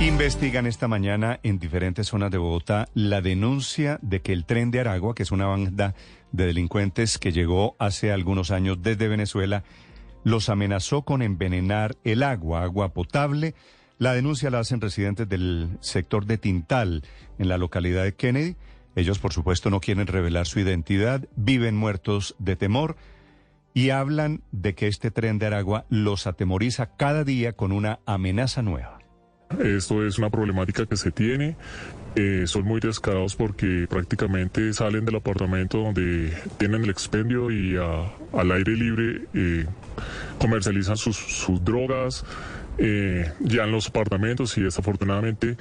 Investigan esta mañana en diferentes zonas de Bogotá la denuncia de que el tren de Aragua, que es una banda de delincuentes que llegó hace algunos años desde Venezuela, los amenazó con envenenar el agua, agua potable. La denuncia la hacen residentes del sector de Tintal, en la localidad de Kennedy. Ellos, por supuesto, no quieren revelar su identidad, viven muertos de temor y hablan de que este tren de Aragua los atemoriza cada día con una amenaza nueva. Esto es una problemática que se tiene. Eh, son muy descarados porque prácticamente salen del apartamento donde tienen el expendio y al aire libre eh, comercializan sus drogas, eh, ya en los apartamentos y desafortunadamente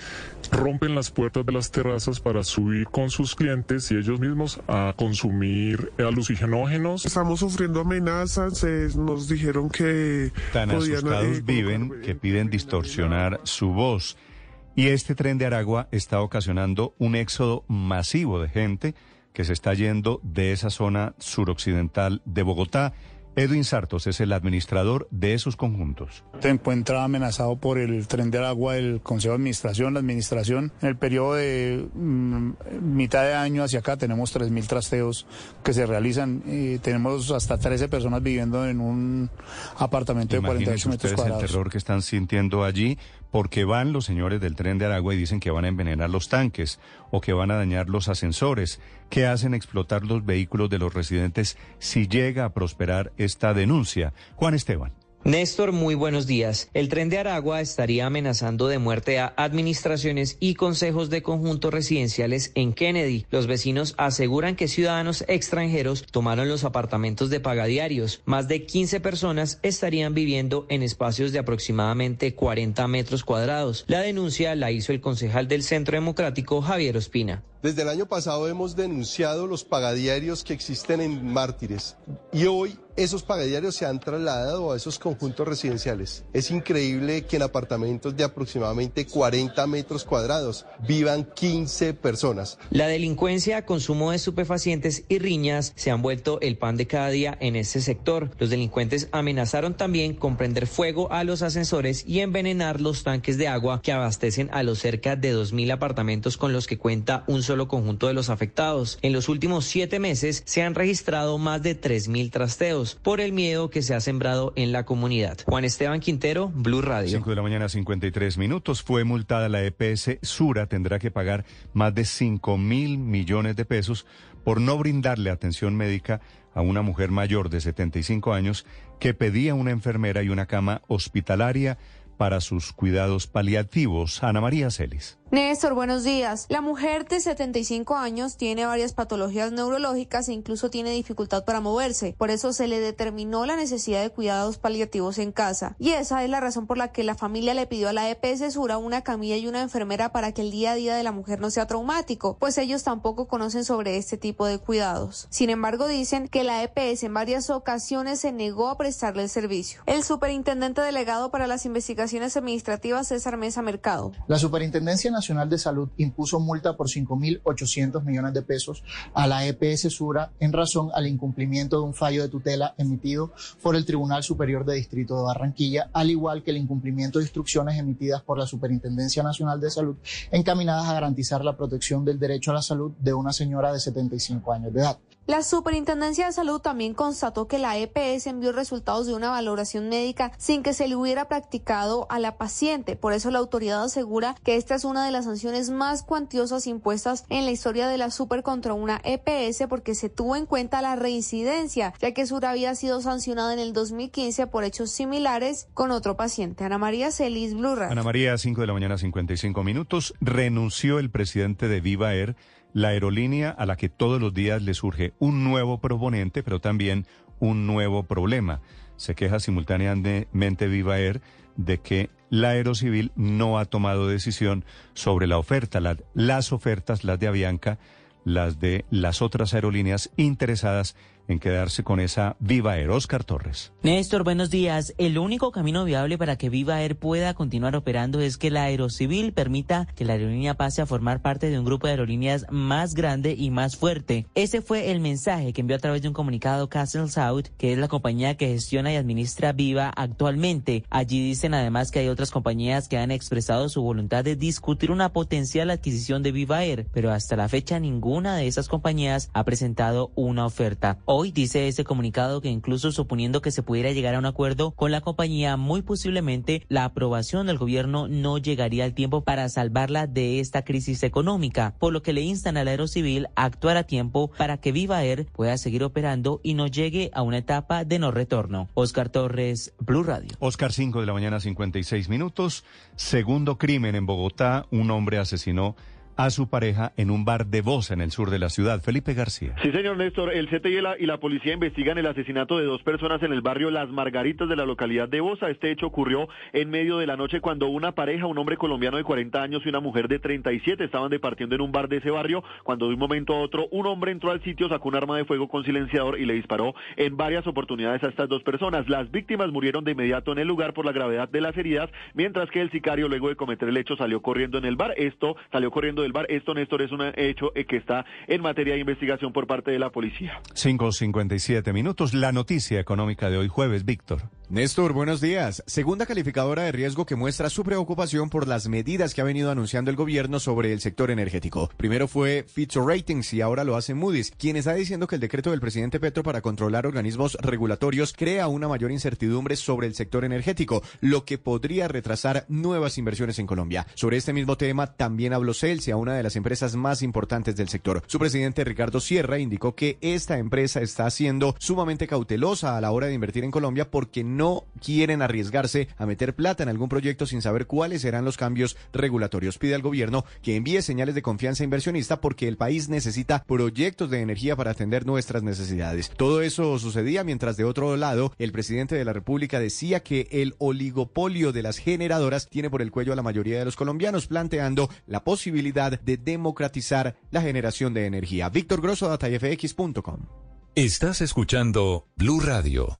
rompen las puertas de las terrazas para subir con sus clientes y ellos mismos a consumir alucinógenos. Estamos sufriendo amenazas, eh, nos dijeron que tan asustados viven que piden distorsionar su voz. Y este tren de Aragua está ocasionando un éxodo masivo de gente que se está yendo de esa zona suroccidental de Bogotá Edwin Sartos es el administrador de esos conjuntos. Se encuentra amenazado por el tren de agua del Consejo de Administración. La administración, en el periodo de mm, mitad de año hacia acá, tenemos 3.000 trasteos que se realizan. Y tenemos hasta 13 personas viviendo en un apartamento de 48 metros cuadrados. el terror que están sintiendo allí porque van los señores del tren de Aragua y dicen que van a envenenar los tanques o que van a dañar los ascensores, que hacen explotar los vehículos de los residentes si llega a prosperar esta denuncia. Juan Esteban. Néstor, muy buenos días. El tren de Aragua estaría amenazando de muerte a administraciones y consejos de conjuntos residenciales en Kennedy. Los vecinos aseguran que ciudadanos extranjeros tomaron los apartamentos de pagadiarios. Más de 15 personas estarían viviendo en espacios de aproximadamente 40 metros cuadrados. La denuncia la hizo el concejal del Centro Democrático, Javier Ospina. Desde el año pasado hemos denunciado los pagadiarios que existen en Mártires y hoy esos pagadiarios se han trasladado a esos conjuntos residenciales. Es increíble que en apartamentos de aproximadamente 40 metros cuadrados vivan 15 personas. La delincuencia, consumo de estupefacientes y riñas se han vuelto el pan de cada día en este sector. Los delincuentes amenazaron también con prender fuego a los ascensores y envenenar los tanques de agua que abastecen a los cerca de 2.000 apartamentos con los que cuenta un solo conjunto de los afectados. En los últimos siete meses se han registrado más de 3.000 trasteos por el miedo que se ha sembrado en la comunidad. Juan Esteban Quintero, Blue Radio. 5 de la mañana, 53 minutos. Fue multada la EPS Sura. Tendrá que pagar más de 5 mil millones de pesos por no brindarle atención médica a una mujer mayor de 75 años que pedía una enfermera y una cama hospitalaria para sus cuidados paliativos. Ana María Celis. Néstor, buenos días. La mujer de 75 años tiene varias patologías neurológicas e incluso tiene dificultad para moverse. Por eso se le determinó la necesidad de cuidados paliativos en casa. Y esa es la razón por la que la familia le pidió a la EPS Sura una camilla y una enfermera para que el día a día de la mujer no sea traumático, pues ellos tampoco conocen sobre este tipo de cuidados. Sin embargo, dicen que la EPS en varias ocasiones se negó a prestarle el servicio. El superintendente delegado para las investigaciones administrativas, César Mesa Mercado. La superintendencia Nacional de Salud impuso multa por 5.800 millones de pesos a la EPS Sura en razón al incumplimiento de un fallo de tutela emitido por el Tribunal Superior de Distrito de Barranquilla, al igual que el incumplimiento de instrucciones emitidas por la Superintendencia Nacional de Salud encaminadas a garantizar la protección del derecho a la salud de una señora de 75 años de edad. La Superintendencia de Salud también constató que la EPS envió resultados de una valoración médica sin que se le hubiera practicado a la paciente. Por eso la autoridad asegura que esta es una de las sanciones más cuantiosas impuestas en la historia de la Super contra una EPS porque se tuvo en cuenta la reincidencia, ya que Sur había sido sancionada en el 2015 por hechos similares con otro paciente. Ana María Celis, Blue Ana María, 5 de la mañana, 55 minutos. Renunció el presidente de Viva Air la aerolínea a la que todos los días le surge un nuevo proponente, pero también un nuevo problema. Se queja simultáneamente Viva Air de que la Aerocivil no ha tomado decisión sobre la oferta. las ofertas, las de Avianca, las de las otras aerolíneas interesadas en quedarse con esa Viva Air. Oscar Torres. Néstor, buenos días. El único camino viable para que Viva Air pueda continuar operando es que la Aerocivil permita que la aerolínea pase a formar parte de un grupo de aerolíneas más grande y más fuerte. Ese fue el mensaje que envió a través de un comunicado Castle South, que es la compañía que gestiona y administra Viva actualmente. Allí dicen además que hay otras compañías que han expresado su voluntad de discutir una potencial adquisición de Viva Air, pero hasta la fecha ninguna de esas compañías ha presentado una oferta. Hoy dice ese comunicado que incluso suponiendo que se pudiera llegar a un acuerdo con la compañía, muy posiblemente la aprobación del gobierno no llegaría al tiempo para salvarla de esta crisis económica, por lo que le instan al Aerocivil a actuar a tiempo para que Viva Air pueda seguir operando y no llegue a una etapa de no retorno. Oscar Torres, Blue Radio. Oscar 5 de la mañana 56 minutos. Segundo crimen en Bogotá, un hombre asesinó a su pareja en un bar de Bosa en el sur de la ciudad. Felipe García. Sí, señor Néstor. El CTI y la, y la policía investigan el asesinato de dos personas en el barrio Las Margaritas de la localidad de Bosa. Este hecho ocurrió en medio de la noche cuando una pareja, un hombre colombiano de 40 años y una mujer de 37, estaban departiendo en un bar de ese barrio cuando de un momento a otro un hombre entró al sitio, sacó un arma de fuego con silenciador y le disparó en varias oportunidades a estas dos personas. Las víctimas murieron de inmediato en el lugar por la gravedad de las heridas, mientras que el sicario luego de cometer el hecho salió corriendo en el bar. Esto salió corriendo Esto, Néstor, es un hecho eh, que está en materia de investigación por parte de la policía. 5.57 minutos. La noticia económica de hoy jueves, Víctor. Néstor, buenos días. Segunda calificadora de riesgo que muestra su preocupación por las medidas que ha venido anunciando el gobierno sobre el sector energético. Primero fue Fitch Ratings y ahora lo hace Moody's, quien está diciendo que el decreto del presidente Petro para controlar organismos regulatorios crea una mayor incertidumbre sobre el sector energético, lo que podría retrasar nuevas inversiones en Colombia. Sobre este mismo tema también habló Celsia, una de las empresas más importantes del sector. Su presidente Ricardo Sierra indicó que esta empresa está siendo sumamente cautelosa a la hora de invertir en Colombia porque no quieren arriesgarse a meter plata en algún proyecto sin saber cuáles serán los cambios regulatorios. Pide al gobierno que envíe señales de confianza inversionista porque el país necesita proyectos de energía para atender nuestras necesidades. Todo eso sucedía mientras de otro lado el presidente de la República decía que el oligopolio de las generadoras tiene por el cuello a la mayoría de los colombianos, planteando la posibilidad de democratizar la generación de energía. Víctor Grosso, datafx.com. Estás escuchando Blue Radio.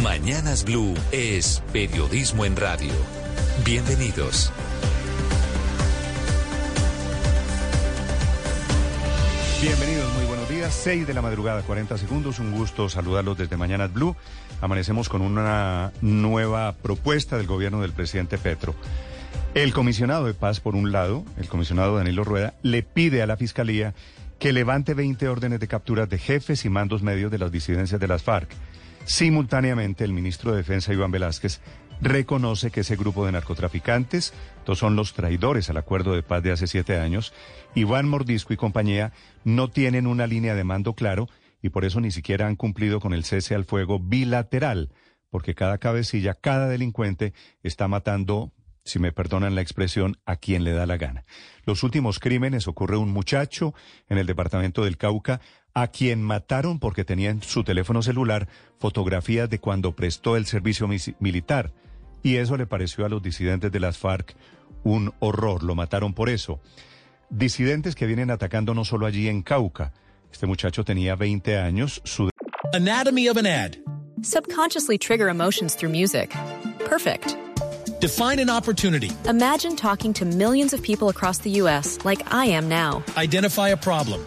Mañanas Blue es periodismo en radio. Bienvenidos. Bienvenidos, muy buenos días. 6 de la madrugada, 40 segundos. Un gusto saludarlos desde Mañanas Blue. Amanecemos con una nueva propuesta del gobierno del presidente Petro. El comisionado de paz, por un lado, el comisionado Danilo Rueda, le pide a la fiscalía que levante 20 órdenes de captura de jefes y mandos medios de las disidencias de las FARC. Simultáneamente, el ministro de Defensa, Iván Velázquez, reconoce que ese grupo de narcotraficantes, estos son los traidores al acuerdo de paz de hace siete años, Iván Mordisco y compañía no tienen una línea de mando claro y por eso ni siquiera han cumplido con el cese al fuego bilateral, porque cada cabecilla, cada delincuente está matando si me perdonan la expresión, a quien le da la gana. Los últimos crímenes ocurre un muchacho en el departamento del Cauca a quien mataron porque tenía en su teléfono celular fotografías de cuando prestó el servicio militar. Y eso le pareció a los disidentes de las FARC un horror, lo mataron por eso. Disidentes que vienen atacando no solo allí en Cauca. Este muchacho tenía 20 años. Su... Anatomy of an ad. Subconsciously trigger emotions through music. Perfect. Define an opportunity. Imagine talking to millions of people across the U.S. like I am now. Identify a problem.